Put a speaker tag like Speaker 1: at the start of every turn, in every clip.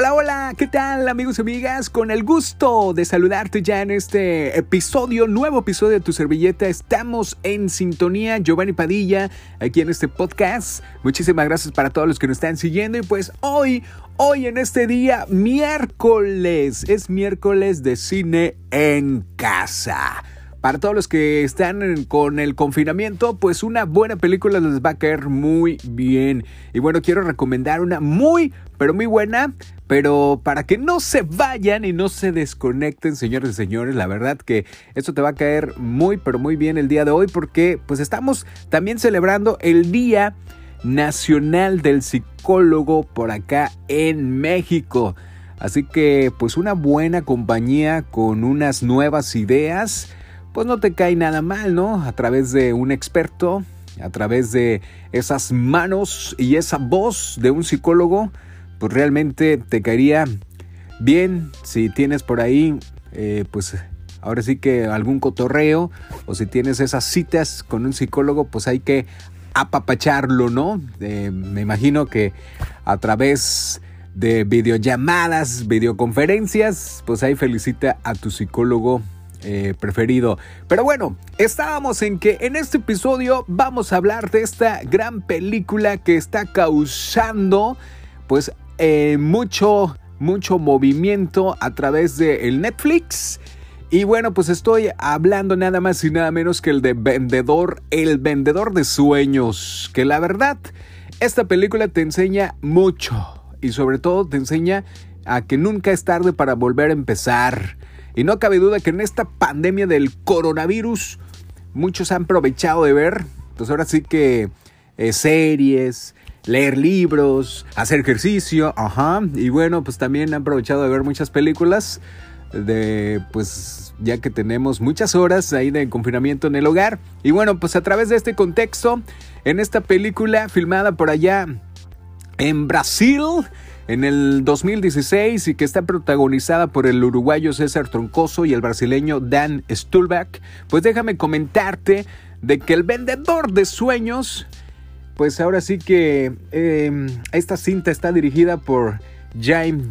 Speaker 1: Hola, hola, ¿qué tal amigos y amigas? Con el gusto de saludarte ya en este episodio, nuevo episodio de Tu Servilleta. Estamos en sintonía, Giovanni Padilla, aquí en este podcast. Muchísimas gracias para todos los que nos están siguiendo y pues hoy, hoy en este día, miércoles, es miércoles de cine en casa. Para todos los que están con el confinamiento, pues una buena película les va a caer muy bien. Y bueno, quiero recomendar una muy, pero muy buena. Pero para que no se vayan y no se desconecten, señores y señores, la verdad que esto te va a caer muy, pero muy bien el día de hoy porque pues estamos también celebrando el Día Nacional del Psicólogo por acá en México. Así que pues una buena compañía con unas nuevas ideas pues no te cae nada mal, ¿no? A través de un experto, a través de esas manos y esa voz de un psicólogo, pues realmente te caería bien si tienes por ahí, eh, pues ahora sí que algún cotorreo o si tienes esas citas con un psicólogo, pues hay que apapacharlo, ¿no? Eh, me imagino que a través de videollamadas, videoconferencias, pues ahí felicita a tu psicólogo eh, preferido. Pero bueno, estábamos en que en este episodio vamos a hablar de esta gran película que está causando pues eh, mucho, mucho movimiento a través de el Netflix. Y bueno, pues estoy hablando nada más y nada menos que el de Vendedor, el Vendedor de Sueños. Que la verdad, esta película te enseña mucho. Y sobre todo te enseña a que nunca es tarde para volver a empezar y no cabe duda que en esta pandemia del coronavirus muchos han aprovechado de ver, pues ahora sí que eh, series, leer libros, hacer ejercicio, ajá, y bueno, pues también han aprovechado de ver muchas películas de pues ya que tenemos muchas horas ahí de confinamiento en el hogar. Y bueno, pues a través de este contexto, en esta película filmada por allá en Brasil, en el 2016 y que está protagonizada por el uruguayo César Troncoso y el brasileño Dan Stulbach, pues déjame comentarte de que el vendedor de sueños, pues ahora sí que em, esta cinta está dirigida por Jaime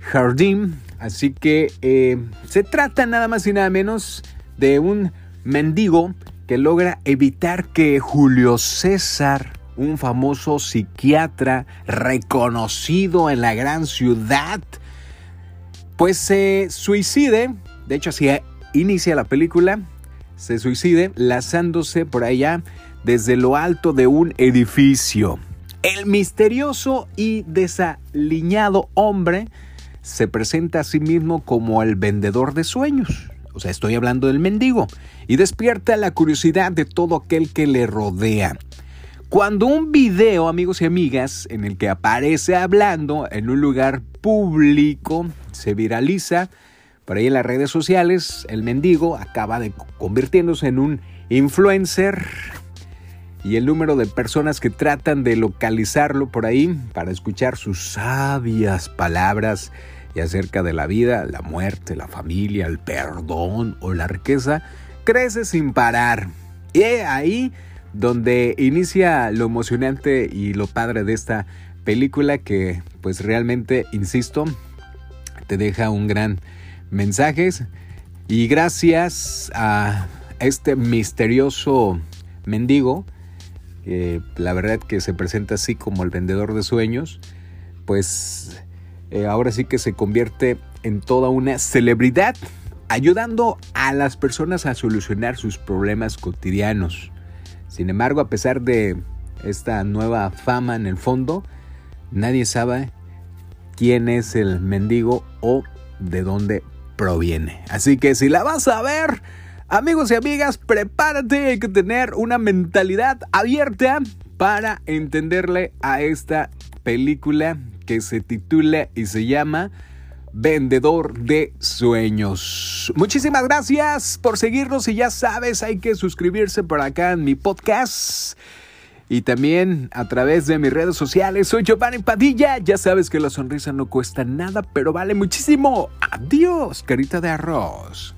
Speaker 1: Jardim, así que em, se trata nada más y nada menos de un mendigo que logra evitar que Julio César un famoso psiquiatra reconocido en la gran ciudad, pues se suicide, de hecho así inicia la película, se suicide lanzándose por allá desde lo alto de un edificio. El misterioso y desaliñado hombre se presenta a sí mismo como el vendedor de sueños. O sea, estoy hablando del mendigo. Y despierta la curiosidad de todo aquel que le rodea. Cuando un video, amigos y amigas, en el que aparece hablando en un lugar público se viraliza, por ahí en las redes sociales, el mendigo acaba de convirtiéndose en un influencer y el número de personas que tratan de localizarlo por ahí para escuchar sus sabias palabras y acerca de la vida, la muerte, la familia, el perdón o la riqueza crece sin parar. Y ahí donde inicia lo emocionante y lo padre de esta película que pues realmente, insisto, te deja un gran mensaje y gracias a este misterioso mendigo, la verdad que se presenta así como el vendedor de sueños, pues eh, ahora sí que se convierte en toda una celebridad, ayudando a las personas a solucionar sus problemas cotidianos. Sin embargo, a pesar de esta nueva fama en el fondo, nadie sabe quién es el mendigo o de dónde proviene. Así que si la vas a ver, amigos y amigas, prepárate, hay que tener una mentalidad abierta para entenderle a esta película que se titula y se llama vendedor de sueños. Muchísimas gracias por seguirnos y ya sabes, hay que suscribirse por acá en mi podcast. Y también a través de mis redes sociales. Soy Giovanni Padilla. Ya sabes que la sonrisa no cuesta nada, pero vale muchísimo. Adiós, carita de arroz.